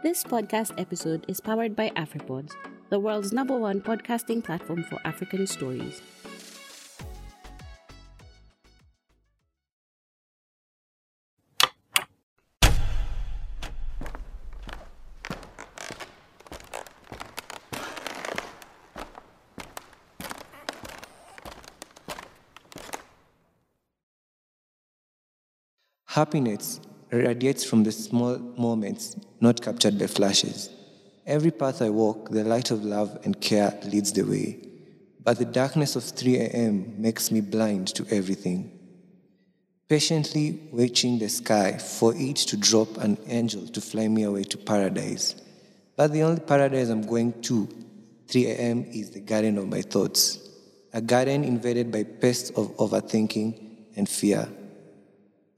This podcast episode is powered by AfriPods, the world's number one podcasting platform for African stories. Happiness radiates from the small moments not captured by flashes. Every path I walk, the light of love and care leads the way. But the darkness of 3 a.m. makes me blind to everything. Patiently watching the sky for it to drop an angel to fly me away to paradise. But the only paradise I'm going to, 3 a.m., is the garden of my thoughts. A garden invaded by pests of overthinking and fear.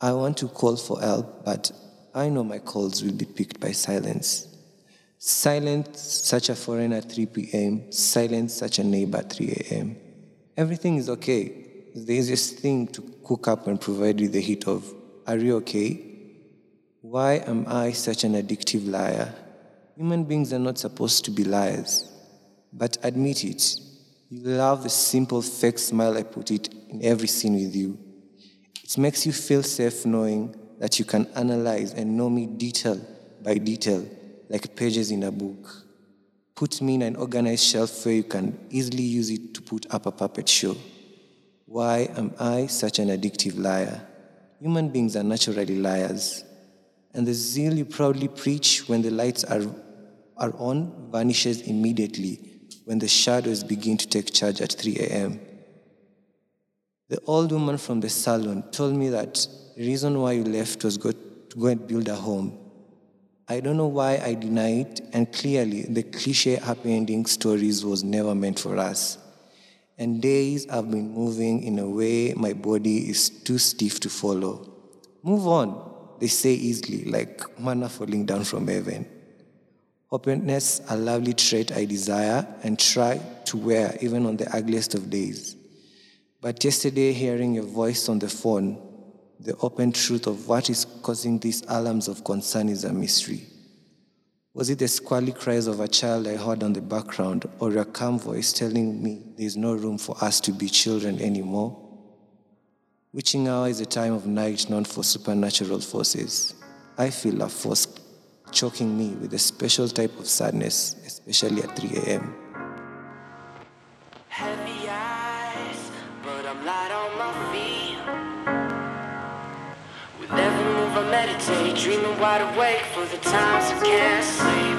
I want to call for help, but I know my calls will be picked by silence. Silence such a foreigner at 3 p.m., silence such a neighbor at 3 a.m. Everything is okay. The easiest thing to cook up and provide you the hit of, Are you okay? Why am I such an addictive liar? Human beings are not supposed to be liars. But admit it, you love the simple fake smile I put it in every scene with you. It makes you feel safe knowing that you can analyze and know me detail by detail, like pages in a book. Put me in an organized shelf where you can easily use it to put up a puppet show. Why am I such an addictive liar? Human beings are naturally liars. And the zeal you proudly preach when the lights are, are on vanishes immediately when the shadows begin to take charge at 3 a.m. The old woman from the salon told me that the reason why you left was go to go and build a home. I don't know why I deny it, and clearly the cliche happy ending stories was never meant for us. And days have been moving in a way my body is too stiff to follow. Move on, they say easily, like manna falling down from heaven. Openness, a lovely trait I desire and try to wear even on the ugliest of days. But yesterday, hearing your voice on the phone, the open truth of what is causing these alarms of concern is a mystery. Was it the squally cries of a child I heard on the background, or your calm voice telling me there is no room for us to be children anymore? Witching hour is a time of night known for supernatural forces. I feel a force choking me with a special type of sadness, especially at 3 a.m. move I meditate, wide awake for the times I can't sleep.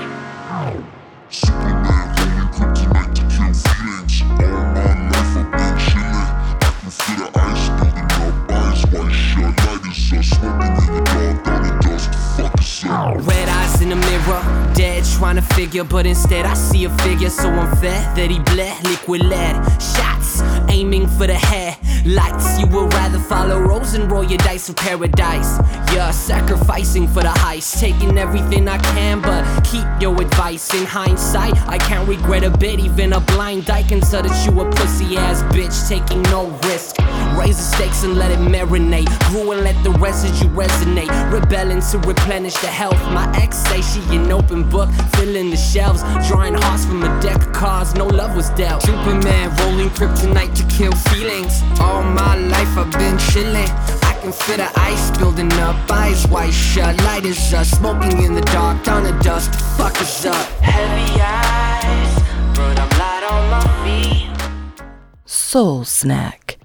Superman, holding kryptonite to kill feelings. All my life I've been chilling. I can feel the ice building up, eyes white shut. Light is us, smoking in the dark, down the dust. Fuck us up. Red eyes in the mirror, dead trying to figure, but instead I see a figure so unfair that he bled liquid lead. Shots aiming for the head, lights. You would rather follow Rose and roll your dice for paradise. Yeah, sacrificing for the heist, taking everything I can, but keep your advice. In hindsight, I can't regret a bit. Even a blind dyke can tell that you a pussy ass bitch, taking no risk. Raise the stakes and let it marinate. Grew and let the residue resonate. Rebelling to replenish the health. My ex say she an open book, filling the shelves. Drawing hearts from a deck of cards, no love was dealt. Superman rolling kryptonite to kill feelings. All my life I've been chilling. I can feel the ice building up, eyes white shut. Light is us, smoking in the dark, down the dust. Fuck us up. Heavy eyes, but I'm light on my feet. Soul Snack,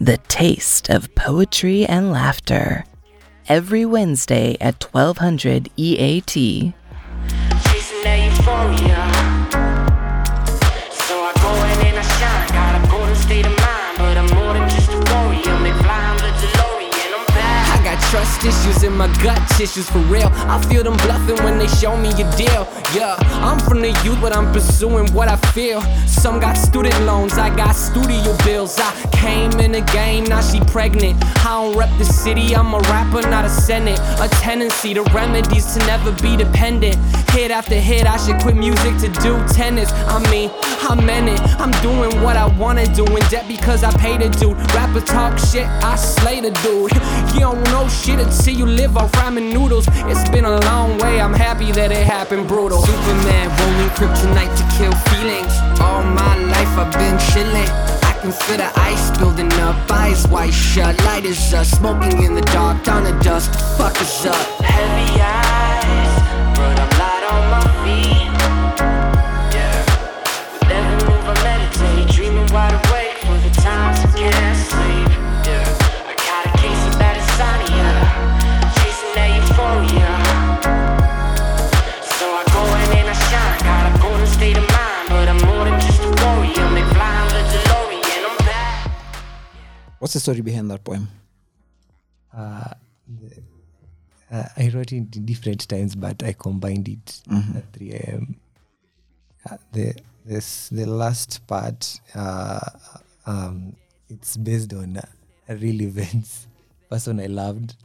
the taste of poetry and laughter. Every Wednesday at 1200 EAT. Issues in my gut tissues for real. I feel them bluffing when they show me a deal. Yeah, I'm from the youth, but I'm pursuing what I feel. Some got student loans, I got studio bills. I came in the game, now she pregnant. I don't rep the city, I'm a rapper, not a senate. A tendency to remedies to never be dependent. Hit after hit, I should quit music to do tennis. I mean, I'm in it, I'm doing what I wanna do. In debt because I paid a dude. Rapper talk shit, I slay the dude. You don't know shit until you live off ramen noodles. It's been a long way, I'm happy that it happened brutal. Superman rolling kryptonite to kill feelings. All my life I've been chilling. I can feel the ice building up, eyes wide shut. Light is up, smoking in the dark, down the dust. Fuck us up. Heavy eyes, What's the story behind that poem? Uh, I wrote it in different times, but I combined it at 3 a.m. Uh, the this the last part uh, um, it's based on uh, real events. Person I loved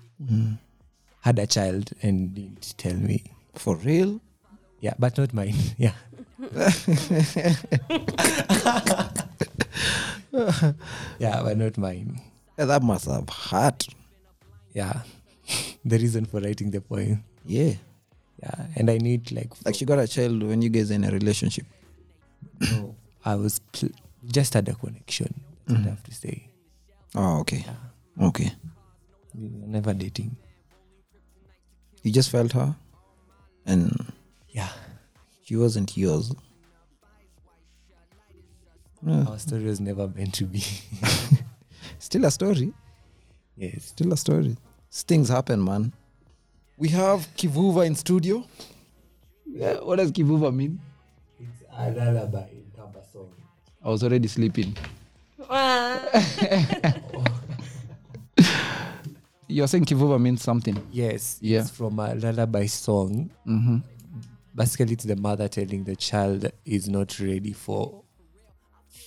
had a child and didn't tell me. For real? Yeah, but not mine. Yeah. yeah, but not mine. Yeah, that must have hurt. Yeah. the reason for writing the poem. Yeah. Yeah. And I need like Like she got a child when you guys in a relationship. No, I was pl- just had a connection. That's what I have to say. Oh, okay. Okay. We were never dating. You just felt her and Yeah. she wasn't yours. Yeah. Our story was never meant to be. Still a story. yes. Still a story. Things happen, man. We have Kivuva in studio. Yeah, what does Kivuva mean? A lullaby in Kamba song. I was already sleeping. You're saying Kivuva means something. Yes. Yeah. It's from a lullaby song. Mm-hmm. Basically, it's the mother telling the child is not ready for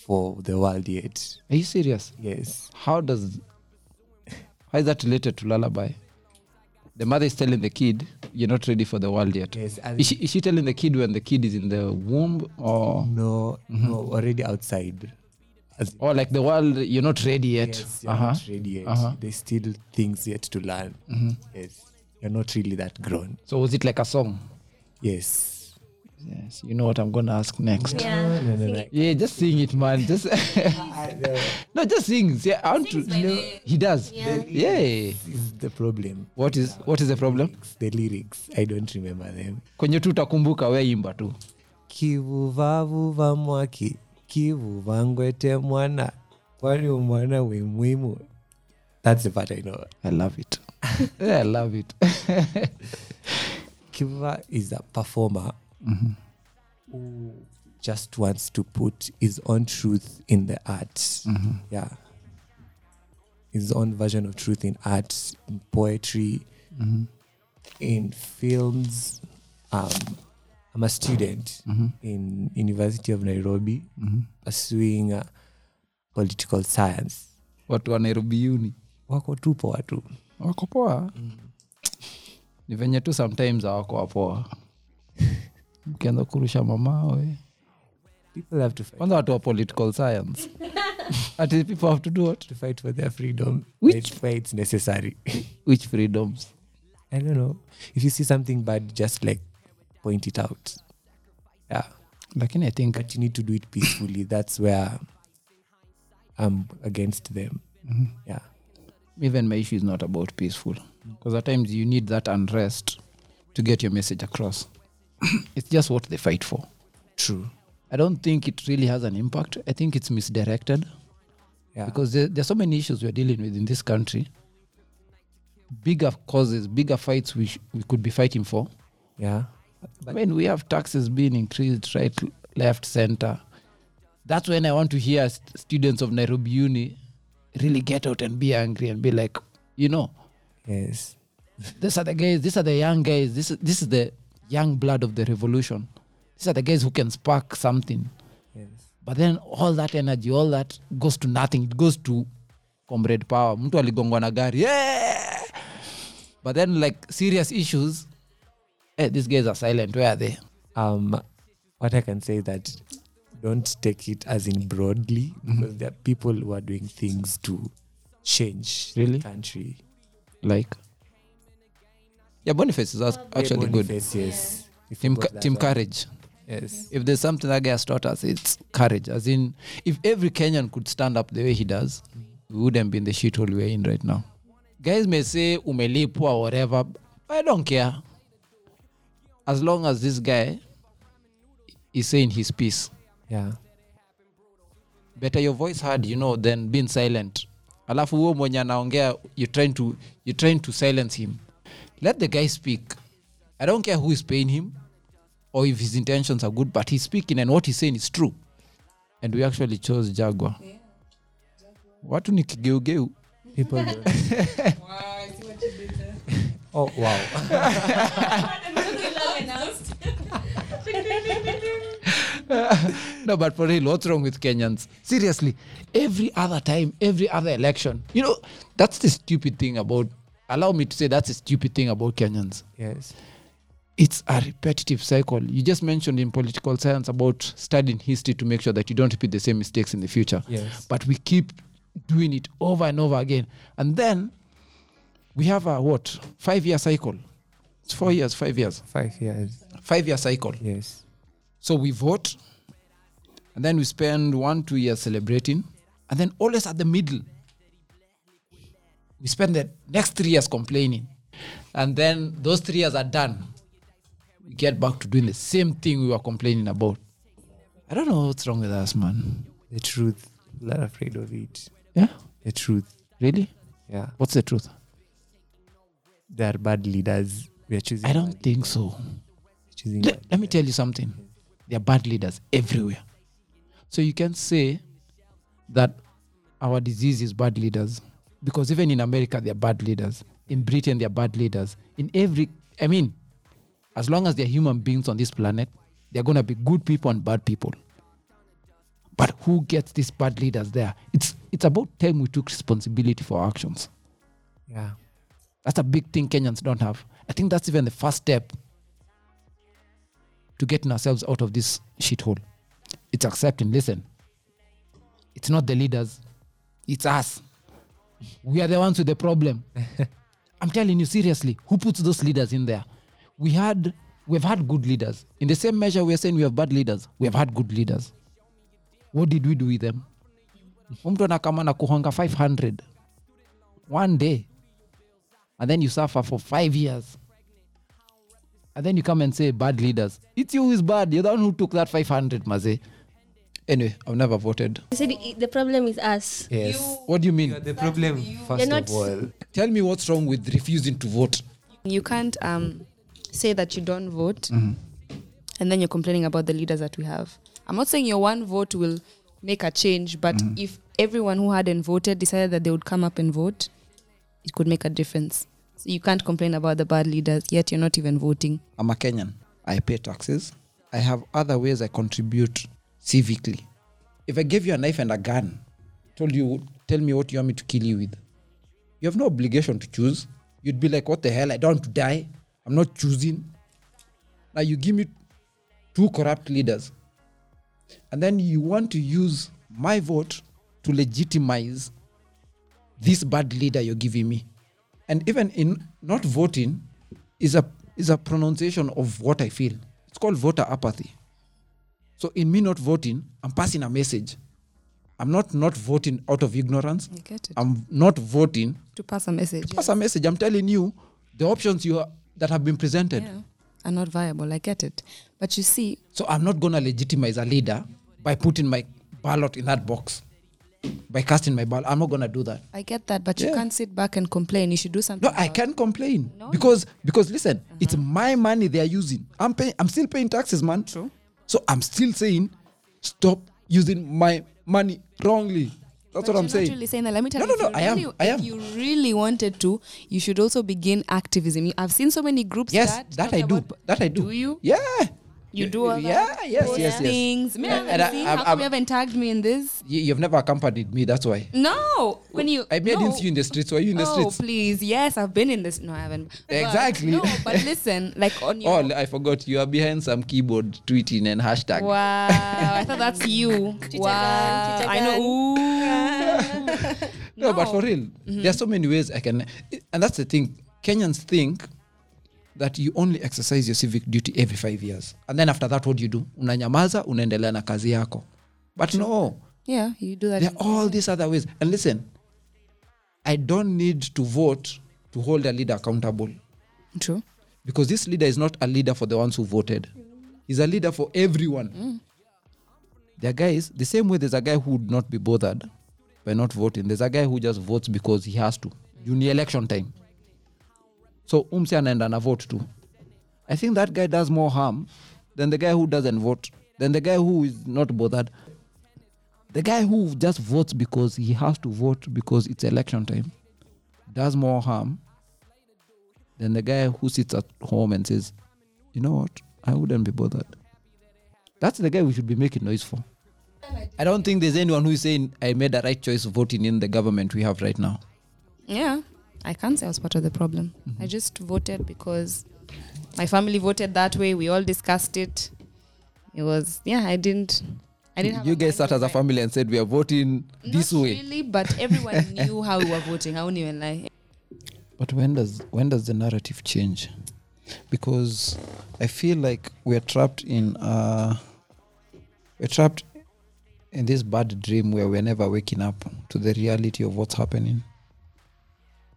for the world yet. Are you serious? Yes. How does how is that related to lullaby? The mother is telling the kid, "You're not ready for the world yet." Yes. Is she, is she telling the kid when the kid is in the womb, or no, no, already outside. As or like the world? You're not ready yet. Yes, you're uh-huh. not ready yet. Uh-huh. There's still things yet to learn. Yes. You're not really that grown. So was it like a song? Yes. Yes. You know what I'm gonna ask next. Yeah. No, no, sing no. Yeah, just sing it, man. Just no, just sing. Yeah, I want to. Sings by the- He does. Yeah. Yeah. Is the problem. What is what is the problem? The lyrics, I don't remember them. Kwenye tu utakumbuka we imba tu. kivuvavuva mwaki kivuvangwete mwana kwani umwana we muhimu that's the part i know I love it. yeah, I love it. kivuva is a performer who just wants to put his own truth in the art mm-hmm. yeah his own version of truth in art in poetry mm-hmm. in films um, i'm a student mm-hmm. in university of nairobi pursuing uh, political science Watu wa Nairobi uni wako tu poa tu wako poa. Ni venye tu sometimes hawako wapoa. Mkianza kurusha mamawe. people have to fight, Kwanza watu wa political science. at people have to do what? to fight for their freedom Which- fights necessary Which freedoms? i don't know if you see something bad just like point it out yeah Lakini I think but you need to do it peacefully that's where i'm against them mm-hmm. yeah even my issue is not about peaceful because mm-hmm. at times you need that unrest to get your message across it's just what they fight for. True. I don't think it really has an impact. I think it's misdirected. Yeah. Because there, are so many issues we're dealing with in this country. Bigger causes bigger fights we, sh- we could be fighting for. Yeah. I mean, we have taxes being increased right, left, center. That's when I want to hear st- students of Nairobi Uni really get out and be angry and be like, you know, yes. these are the guys, these are the young guys, this is, this is the young blood of the revolution. These are the guys who can spark something. yes But then all that energy, all that goes to nothing. It goes to comrade power. Mtu aligongwa na gari. Yeah! But then like serious issues, hey, these guys are silent. Where are they? um what i can say is that don't take it as in broadly because there are people who are doing things to change Really? the country. Like, yeah, Boniface is actually yeah, Boniface, yes. If Team, team courage. Yes. If there's something that guy has taught us, it's courage. As in, if every Kenyan could stand up the way he does, we wouldn't be in the shithole we're in right now. Guys may say umelipwa or whatever. but I don't care. As long as this guy is saying his piece. Yeah. better your voice heard you know than being silent alafu huo mwenye anaongea you're trying to, you're trying to silence him let the guy speak i don't care who is paying him or if his intentions are good but he's speaking and what he's saying is true and we actually chose jagwa watu ni kigeugeu People oh wow. no, but for real, what's wrong with Kenyans? Seriously, every other time, every other election, you know, that's the stupid thing about. Allow me to say that's a stupid thing about Kenyans. Yes. It's a repetitive cycle. You just mentioned in political science about studying history to make sure that you don't repeat the same mistakes in the future. Yes. But we keep doing it over and over again, and then we have a what five year cycle. It's four years, five years, Five years. five year cycle. Yes. So we vote, and then we spend one, two years celebrating, and then always at the middle, we spend the next three years complaining. And then those three years are done. We get back to doing the same thing we were complaining about. I don't know what's wrong with us, man. The truth. Not afraid of it. Yeah? The truth. Really? Yeah. What's the truth? They are bad leaders. We are choosing. I don't think so. choosing Let, let me tell you something. There are bad leaders everywhere. So you can say that our disease is bad leaders because even in America, they're bad leaders. In Britain, they're bad leaders. In every, I mean, as long as they're human beings on this planet, they're going to be good people and bad people. But who gets these bad leaders there? It's, it's about time we took responsibility for our actions. Yeah. That's a big thing Kenyans don't have. I think that's even the first step to getting ourselves out of this shithole. It's accepting, listen, it's not the leaders, it's us. We are the ones with the problem. I'm telling you seriously, who puts those leaders in there? We had we've had good leaders. In the same measure we are saying we have bad leaders, we have had good leaders. What did we do with them? Mtu anakama na kuhonga 500 one day and then you suffer for five years. And then you come and say bad leaders. It's you who is bad. You're the one who took that 500, Maze. Anyway, I've never voted. You said i- the problem is us. Yes. What do you mean? You are the problem, first You're not- of all. Tell me what's wrong with refusing to vote. You can't um, say that you don't vote Mm-hmm. and then you're complaining about the leaders that we have. I'm not saying your one vote will make a change, but Mm-hmm. if everyone who hadn't voted decided that they would come up and vote, it could make a difference. So you can't complain about the bad leaders, yet you're not even voting. I'm a Kenyan. I pay taxes. I have other ways I contribute civically. If I gave you a knife and a gun, told you, tell me what you want me to kill you with, you have no obligation to choose. You'd be like, what the hell? I don't want to die. I'm not choosing. Now you give me two corrupt leaders. And then you want to use my vote to legitimize this bad leader you're giving me. And even in not voting is a is a pronunciation of what I feel. It's called voter apathy. So in me not voting, I'm passing a message. I'm not not voting out of ignorance. I get it. I'm not voting to pass a message. to pass a message. I'm telling you the options you are, that have been presented. yeah, are not viable. I get it. But you see, So I'm not gonna legitimize a leader by putting my ballot in that box, by casting my ballot. I'm not gonna do that. I get that, but you can't sit back and complain. You should do something. No, I can't complain No. because because listen, it's uh-huh. my money they are using. I'm paying. I'm still paying taxes, man. True. So I'm still saying, stop using my money wrongly. That's But what I'm saying. Really saying that. Let me tell No, you. no, no, I really, am, I am. If you really wanted to, you should also begin activism. I've seen so many groups. Yes, that, that I do. about- That I do. Do you? Yeah. You do all yeah, that? yes, Post yes, yes. Things. Me, I And haven't I- seen. I'm- How come I'm- you haven't tagged me in this? You, you've never accompanied me. That's why. No. When you. I made no. you in the streets. Were you in the oh, streets? Oh please. Yes, I've been in this. No, I haven't. But- Exactly. no, but listen, like on your. Oh, I forgot. You are behind some keyboard tweeting and hashtag. Wow, I thought that's you. wow, I know. Ooh. No, but for real, Mm-hmm. there are so many ways I can. And that's the thing. Kenyans think that you only exercise your civic duty every five years. And then after that, what do you do? Unanyamaza, unaendelea na kazi yako. But no, Yeah, you do that. there are all these other ways. And listen, I don't need to vote to hold a leader accountable. True. because this leader is not a leader for the ones who voted he's a leader for everyone mm. there are guys the same way there's a guy who would not be bothered by not voting there's a guy who just votes because he has to during election time so umsi anaenda na vote too i think that guy does more harm than the guy who doesn't vote than the guy who is not bothered the guy who just votes because he has to vote because it's election time does more harm than the guy who sits at home and says, you know what, I wouldn't be bothered. That's the guy we should be making noise for. I don't think there's anyone who is saying I made the right choice voting in the government we have right now. Yeah, I can't say I was part of the problem. I just voted because my family voted that way. We all discussed it. It was yeah. I didn't. I didn't. You guys sat as a family and said we are voting Not this way. really, but everyone knew how we were voting. I won't even lie. But when does when does the narrative change? Because I feel like we're trapped in uh we're trapped in this bad dream where we're never waking up to the reality of what's happening.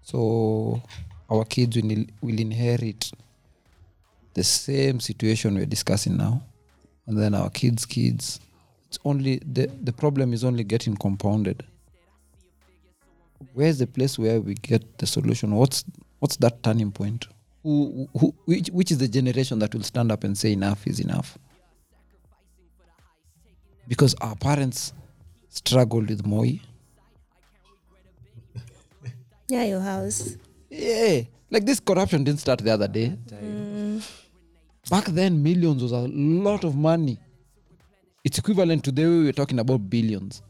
So our kids will, will inherit the same situation we're discussing now. And then our kids' kids. It's only the, the problem is only getting compounded where's the place where we get the solution what's what's that turning point who, who which, which is the generation that will stand up and say enough is enough because our parents struggled with moi Yeah, your house. yeah like this corruption didn't start the other day. Back then millions was a lot of money. It's equivalent to the way we're talking about billions.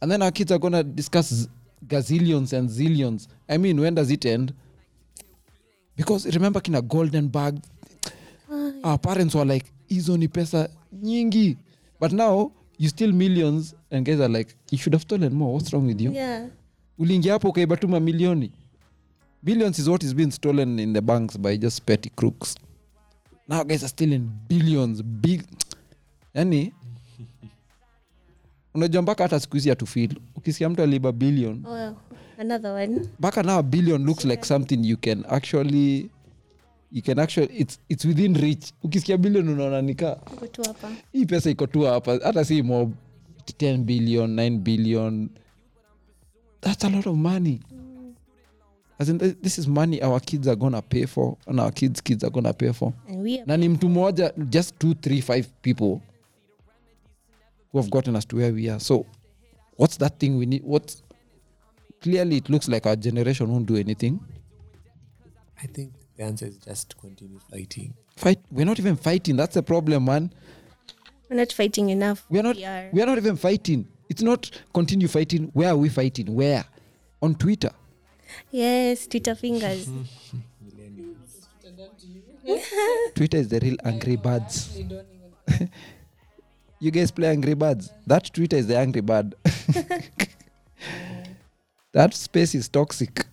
And then our kids are gonna discuss gazillions and zillions. I mean when does it end? Because remember kina golden bag? Our parents were like hizo ni pesa nyingi. But now you steal millions and guys are like you should have stolen more. What's wrong with you? Yeah. Uliingia hapo ukaiba tu mamilioni. Billions is what is being stolen in the banks by just petty crooks. Now guys are stealing billions bill yani unajua mpaka hata siku hizi tufil ukisikia mtu aliiba billion Oh, another one. mpaka now billion looks like something you can actually you can actually it's, it's within reach. Ukisikia billion unaona nika Go to hapa. hii pesa iko tu hapa. Hata si mob 10 billion 9 billion that's a lot of money. As in, th- this is money our kids are gonna pay for and our kids kids are gonna pay for. And we are na ni mtu mmoja just two three five people who have gotten us to where we are. So what's that thing we need? What clearly it looks like our generation won't do anything. I think the answer is just to continue fighting. fight we're not even fighting. That's the problem man. We're not fighting enough. we're not We are. we are not even fighting it's not continue fighting. Where are we fighting? Where? On twitter. Yes, Twitter fingers. twitter is the real angry birds. You guys play angry birds? That twitter is the angry bird. That space is toxic.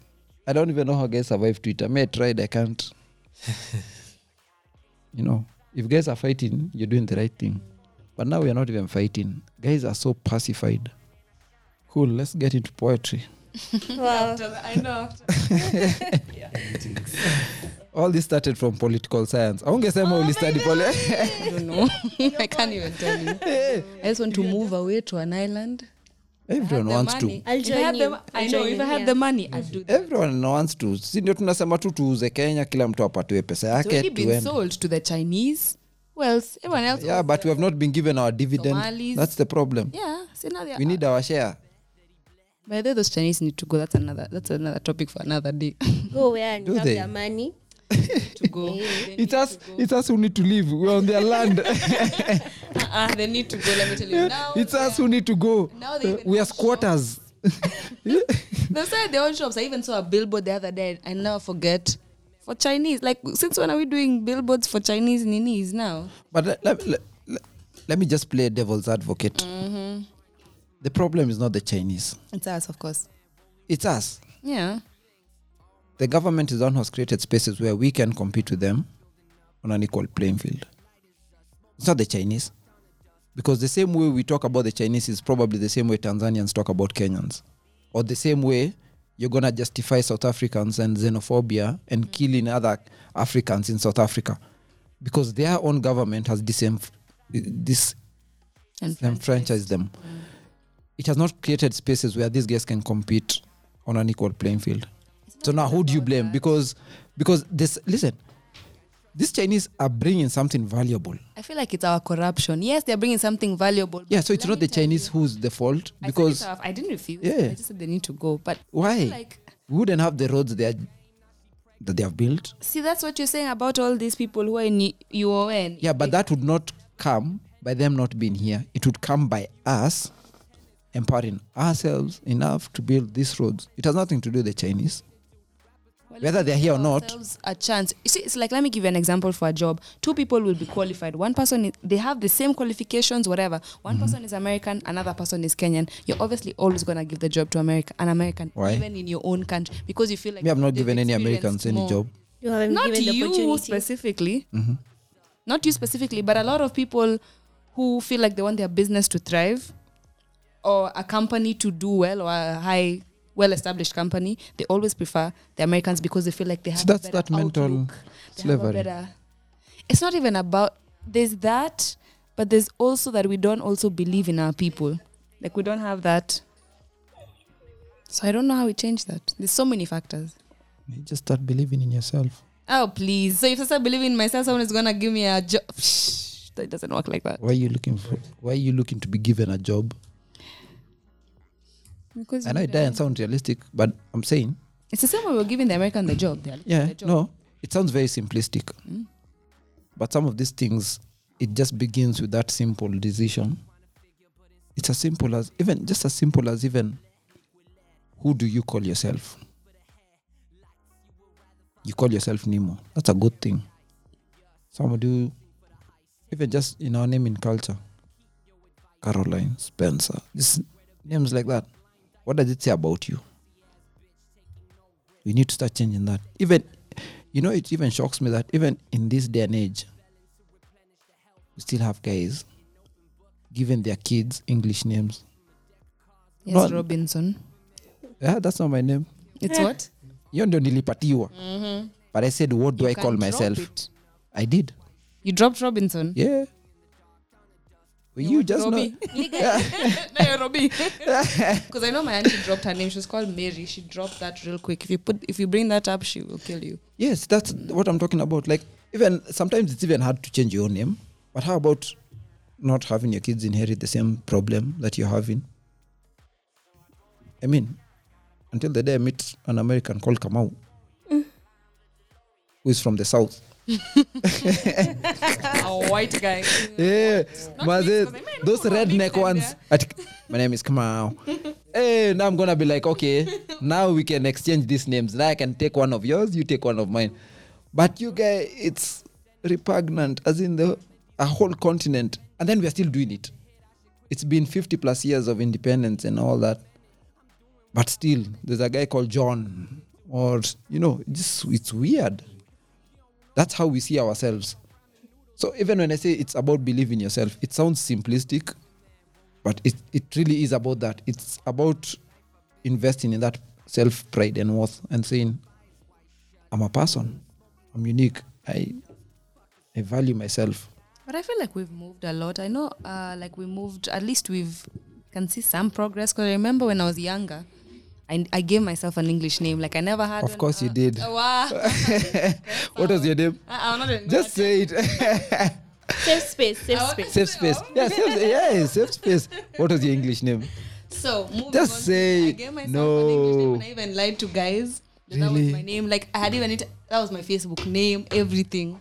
I don't even know how guys survive twitter. May I tried i can't. You know if guys are fighting you're doing the right thing but now we are not even fighting guys are so pacified cool let's get into poetry wow. I know. all this started from political science aungesema oh, ulistudy poli I don't know. I can't even tell you. I just want to move away to an island. everyone wants money. to I'll If I join had you. the- I I'll know. If I had yeah. the money, I'd do that. everyone wants to si ndio tunasema tu tuuze kenya kila mtu apatiwe pesa It's yake been tuende sold to the Chinese. Else? Everyone else. yeah but we have not been given our dividend Somalis. that's the problem Yeah. See now they are. we need our share By the way, those Chinese need to go. That's another. That's another topic for another day. Go where and Do have they? their money. to go. It's us. go. It's us who need to leave. We're on their land. Uh-uh, they need to go. Let me tell you. Now, it's us who need to go. Now they even we are squatters. They said their own shops. I even saw a billboard the other day. I never forget. For Chinese, like since when are we doing billboards for Chinese ninis now? But let, let, let, let- me just play devil's advocate. Mm-hmm. The problem is not the Chinese. It's us, of course. It's us. Yeah. The government is the one who has created spaces where we can compete with them on an equal playing field. It's not the Chinese. Because the same way we talk about the Chinese is probably the same way Tanzanians talk about Kenyans. Or the same way you're going to justify South Africans and xenophobia and killing other Africans in South Africa. Because their own government has disem- dis- disenfranchised them. It has not created spaces where these guys can compete on an equal playing field. So now who do you blame? Because because this listen, these Chinese are bringing something valuable. I feel like it's our corruption. Yes, they're bringing something valuable. Yeah, so it's not the Chinese you, who's the fault I because it. I didn't refuse. Yeah. I just said they need to go. But why? like we wouldn't have the roads they are, that they have built. see that's what you're saying about all these people who are in UN. Yeah, but that would not come by them not being here. It would come by us empowering ourselves enough to build these roads. It has nothing to do with the Chinese. Whether they're here or not, a chance. You see, it's like let me give you an example for a job. Two people will be qualified. One person is, they have the same qualifications, whatever. One Mm-hmm. person is American, another person is Kenyan. You're obviously always going to give the job to America, an American, Why? even in your own country, because you feel like we have not given any Americans any more. job. You haven't Not given you the specifically. Mm-hmm. Not you specifically, but a lot of people who feel like they want their business to thrive or a company to do well or a high well established company, they always prefer the Americans because they feel like they have So that's that mental outlook. Slavery. better- it's not even about there's that, but there's also that we don't also believe in our people. Like we don't have that. So I don't know how we change that. There's so many factors. You just start believing in yourself. Oh please! So if I start believing in myself, someone is gonna give me a job. It doesn't work like that. Why are you looking for? Why are you looking to be given a job? Because I know it doesn't sound realistic, but I'm saying, it's the same way we're giving the American the job. They're yeah, the job. no, it sounds very simplistic. Mm. But some of these things, it just begins with that simple decision. It's as simple as even just as simple as even who do you call yourself? You call yourself Nemo. That's a good thing. Some do even just in our naming culture. Caroline, Spencer. This names like that. What does it say about you? We need to start changing that. Even you know, it even shocks me that even in this day and age, we still have guys giving their kids English names. Yes, not, Robinson. Yeah, that's not my name. It's what? hiyo ndio nilipatiwa but i said what do You i call myself it. i did You dropped Robinson. yeah Well, you just know Robbie. no, Robbie. Because I know my auntie dropped her name. She was called Mary. She dropped that real quick. If you put, if you bring that up, she will kill you. yes that's what i'm talking about like even sometimes it's even hard to change your name but how about not having your kids inherit the same problem that you're having i mean until the day i meet an american called kamau who is from the south A white guy. yeah, but mixed, then 'cause I might not those redneck ones. At, my name is Kamau. hey, now I'm gonna be like, okay, now we can exchange these names. Now I can take one of yours, you take one of mine. But you guys, it's repugnant, as in the a whole continent, and then we are still doing it. It's been 50 plus years of independence and all that, but still, there's a guy called John, or you know, just it's weird. That's how we see ourselves. So even when I say it's about believing yourself, it sounds simplistic, but it, it really is about that. It's about investing in that self pride and worth and saying, I'm a person. I'm unique. I I value myself. But I feel like we've moved a lot. I know, uh, like we moved. At least we've can see some progress. Because I remember when I was younger, I, I gave myself an English name. Like I never had. Of one. course you Uh, did. uh, wow. What was your name? I, I'm not. A, Just say it. Safe space, safe space. safe space. Yeah, safe, yeah, safe space. What was your English name? So Just on to- say I gave myself an English name no. and I even lied to guys. That was my name. Like I had even it. That was my Facebook name. Everything.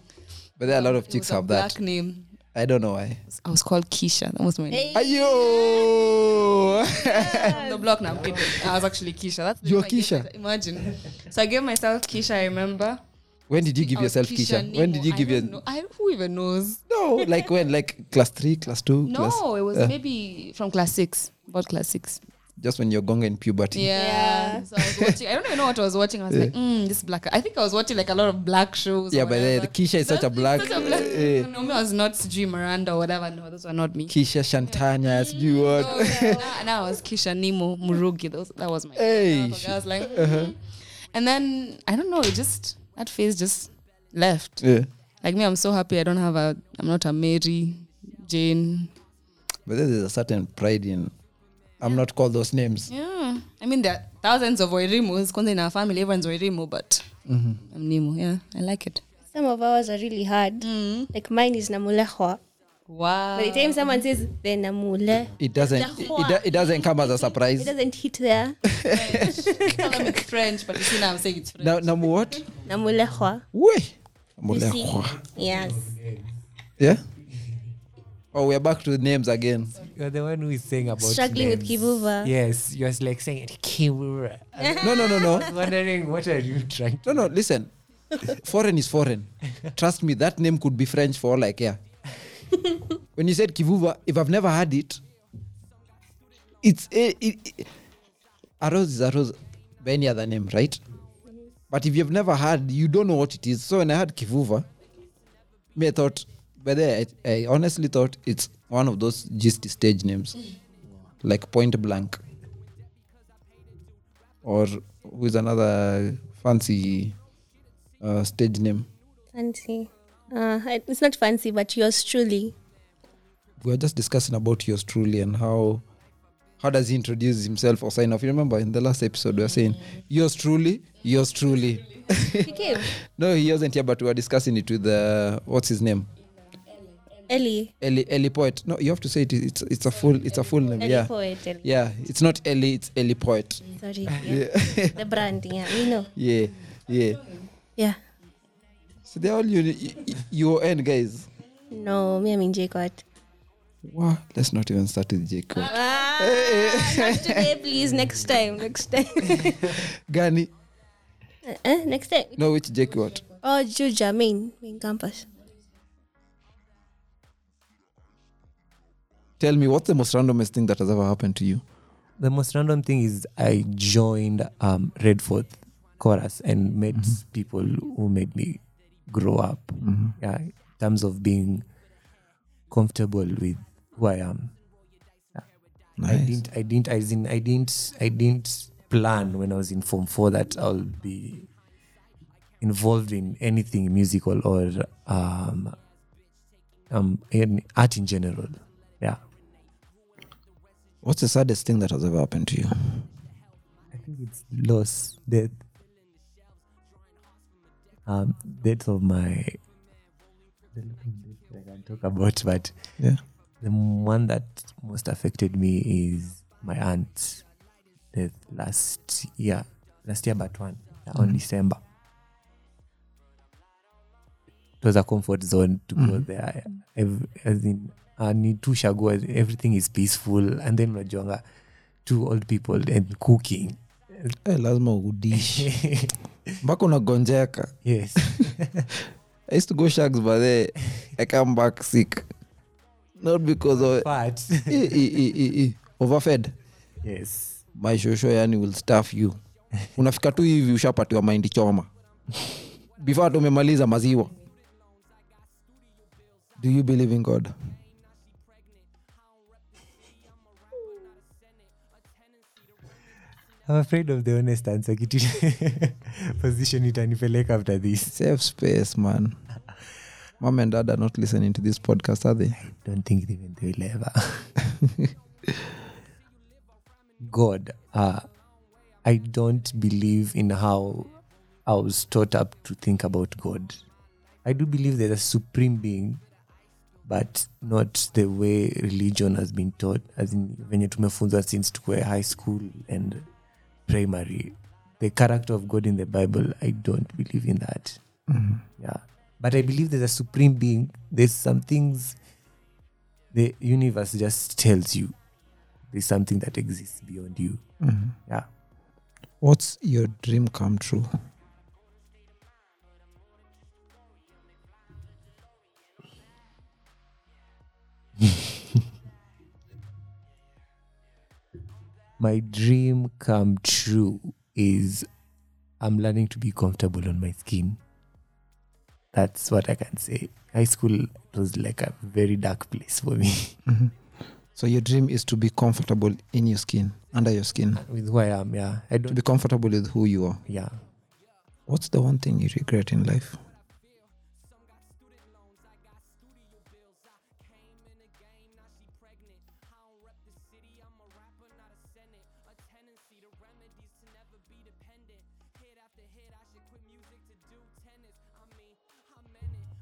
But there are a lot of chicks have that. black name. I don't know why. I was called Keisha. That was my name. Ayo! Yes. the block now. I was actually Keisha. That's You're Keisha? myself. Imagine. So I gave myself Keisha. I remember. when did you give I yourself Keisha? When did you I give your know. I, who even knows? no? Like when? Like class three, class two, No, class it was uh, maybe from class six. About class six. Just when you're going in puberty. Yeah. So I was watching. I don't even know what I was watching. I was like, mm, this black. I think I was watching like a lot of black shows. Yeah, but then whatever. Keisha is such a black. Such a black. eh, No, me, I was not Sijui Miranda or whatever. No, those were not me. Keisha Shantanya, sijui what. Oh, yeah. now, now I was Keisha Nemo Murugi. Those, that was my. Hey, I was like, mm. and then I don't know. It just that phase just left. Yeah. Like me, I'm so happy. I don't have a. I'm not a Mary, Jane. But there's a certain pride in. I'm not called those names. Yeah, I mean there are thousands of oirimus kwanza in our family, everyone's oirimu but I'm nimu Yeah, I like it. Some of ours are really hard. Like mine is Namulehwa. Wow. By the time someone says the Namule, It doesn't. It, it, it doesn't come as a it doesn't hit there. French. it's French, but you see now I'm saying it's French. Na, namu what? Namulehwa. Oui. Namulehwa. Yes. Yeah. Oh, we're back to the names again. You're the one who is saying about Struggling with names. Kivuva. Yes, you're like saying it. Kivuva. No, no, no, no. was wondering what are you trying to No, no, listen. foreign is foreign. Trust me, that name could be French for all I care. when you said Kivuva, if I've never had it, it's a, it, it, a rose is a rose by any other name, right? But if you've never had, you don't know what it is. So when I had Kivuva, me I thought, but I, I honestly thought it's one of those gist stage names, like Point Blank, or with another fancy uh, stage name. Fancy. Uh, it's not fancy, but yours truly. We were just discussing about yours truly and how how does he introduce himself or sign off. You remember in the last episode we were saying yours truly, yours truly. He came. No, he wasn't here, but we were discussing it with the what's his name, Ellie. Ellie Ellie Poet. No, you have to say it. It's it's a full it's a full name. Ellie yeah, Poet. Ellie. yeah. It's not Ellie. It's Ellie Poet. Sorry. Yeah. the brand. Yeah, we know. Yeah, yeah. Yeah. So they're all you your end guys. No, me, I'm in Jacot. Wow, let's not even start with Jacob. Ah, not today, please. Next time. Next time. Gani? uh, next time. No, which Jacob? Oh, Juja, main, main campus. Tell me, what's the most randomest thing that has ever happened to you? The most random thing is I joined um, Redforth chorus and met Mm-hmm. people who made me grow up. Yeah, in terms of being comfortable with who I am. I didn't. I didn't. I didn't. I didn't. I didn't plan when I was in Form Four that I'll be involved in anything musical or um, um, in art in general. Yeah, What's the saddest thing that has ever happened to you? I think it's loss, death. Um, death of my. The living death I can talk about, but Yeah. the one that most affected me is my aunt's death last year. Last year, but one yeah, on December. It was a comfort zone to go there. Ev- As in, uh, ni tu shagua everything is peaceful, and then unajuanga two old people and cooking. hey, lazima udishi mpaka unagonjeka. Yes. i used to go shags but the, i come back sick. Not because of Fat. e, e, e, e, overfed. Yes. my shosho yani will staff you. Unafika tu hivi ushapatiwa maindi choma. Before hata umemaliza maziwa. Do you believe in god I'm afraid of the honest answer. Position itanipeleka after this. safe space man mom and dad are not listening to this podcast are they Don't think even they will ever. God, uh, I don't believe in how I was taught up to think about God. I do believe there's a supreme being, but not the way religion has been taught. As in, venye tumefunzwa since tukwe high school and primary. the character of God in the Bible, I don't believe in that. Mm-hmm. Yeah. But I believe there's a supreme being. There's some things the universe just tells you. There's something that exists beyond you. Mm-hmm. Yeah. What's your dream come true? My dream come true is I'm learning to be comfortable on my skin. That's what I can say. High school was like a very dark place for me mm-hmm. So your dream is to be comfortable in your skin, under your skin, with who I am. Yeah. I to don't. be comfortable with who you are. Yeah. What's the one thing you regret in life?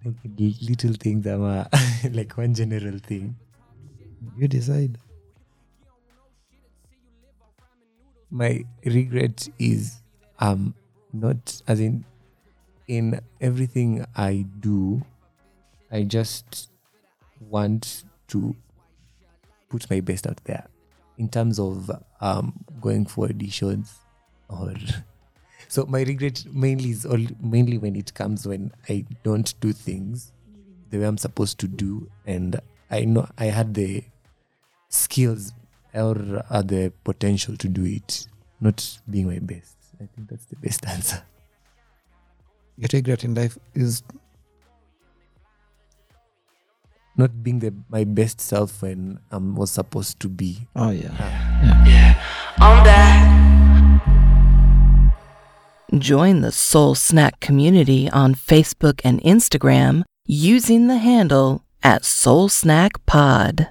Like little things I'm a, like one general thing. You decide. my regret is um not as in in everything I do, I just want to put my best out there in terms of um going for auditions or so my regret mainly is all mainly when it comes when I don't do things the way I'm supposed to do and I know I had the skills or uh, the potential to do it, not being my best. I think that's the best answer. Your regret in life is Not being the my best self when I um, was supposed to be. oh yeah. yeah I'm back. Join the Soul Snack community on Facebook and Instagram using the handle at Soul Snack Pod.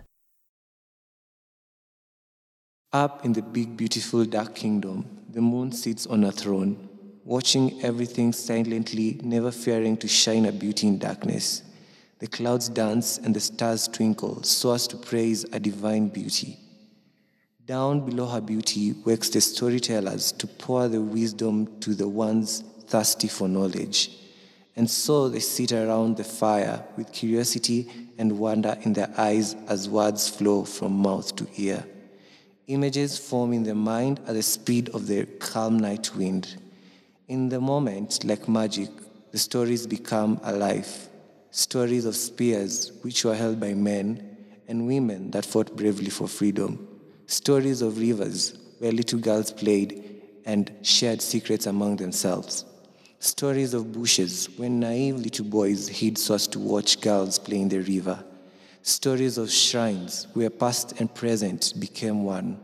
Up in the big, beautiful, dark kingdom, the moon sits on a throne, watching everything silently, never fearing to shine a beauty in darkness. The clouds dance and the stars twinkle so as to praise a divine beauty. Down below her beauty works the storytellers to pour the wisdom to the ones thirsty for knowledge. And so they sit around the fire with curiosity and wonder in their eyes as words flow from mouth to ear. Images form in the mind at the speed of the calm night wind. In the moment, like magic, the stories become alive. Stories of spears which were held by men and women that fought bravely for freedom. Stories of rivers where little girls played and shared secrets among themselves. Stories of bushes when naive little boys hid so as to watch girls play in the river. Stories of shrines where past and present became one.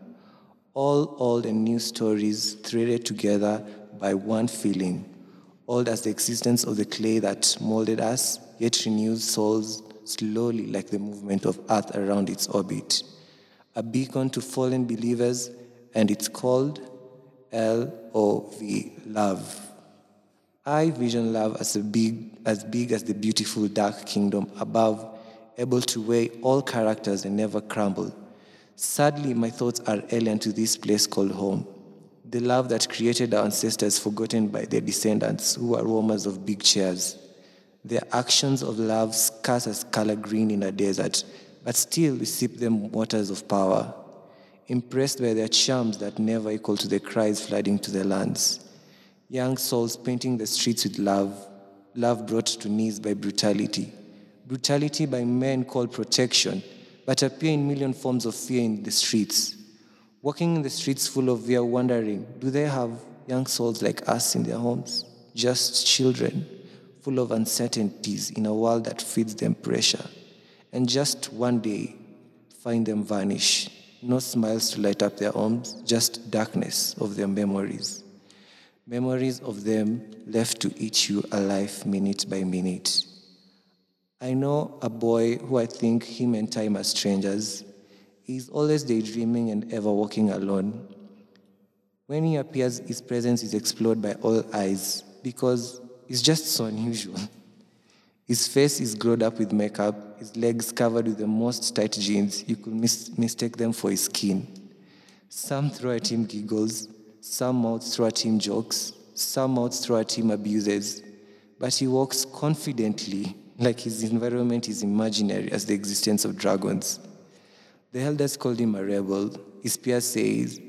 All old and new stories threaded together by one feeling, old as the existence of the clay that molded us, yet renews souls slowly like the movement of Earth around its orbit. A beacon to fallen believers, and it's called L O V, love. I vision love as big, as big as the beautiful dark kingdom above, able to weigh all characters and never crumble. Sadly, my thoughts are alien to this place called home. The love that created our ancestors forgotten by their descendants who are roamers of big chairs. Their actions of love scarce as color green in a desert, but still we sip them waters of power. Impressed by their charms that never equal to the cries flooding to the lands. Young souls painting the streets with love, love brought to knees by brutality. Brutality by men called protection, but appear in million forms of fear in the streets. Walking in the streets full of fear, wondering, do they have young souls like us in their homes? Just children, full of uncertainties in a world that feeds them pressure. And just one day, find them vanish. No smiles to light up their homes, just darkness of their memories. Memories of them left to eat you alive minute by minute. I know a boy who I think him and time are strangers. He's always daydreaming and ever walking alone. When he appears, his presence is explored by all eyes because it's just so unusual. His face is glowed up with makeup, his legs covered with the most tight jeans. You could mis- mistake them for his skin. Some throw at him giggles, Some mouths throw at him jokes, some mouths throw at him abuses, but he walks confidently like his environment is imaginary as the existence of dragons. The elders called him a rebel. His peers says,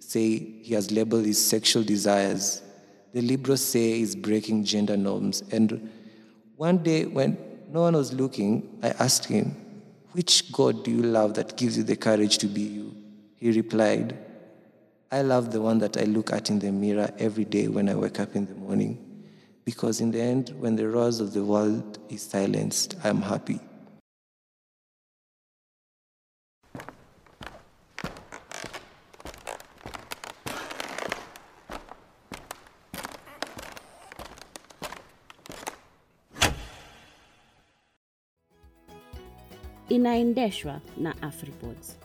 say he has labeled his sexual desires. The liberals say he's breaking gender norms. And one day, when no one was looking, I asked him, Which God do you love that gives you the courage to be you? He replied, I love the one that I look at in the mirror every day when I wake up in the morning. Because in the end, when the roars of the world is silenced, I am happy. Inaendeshwa na Afripods.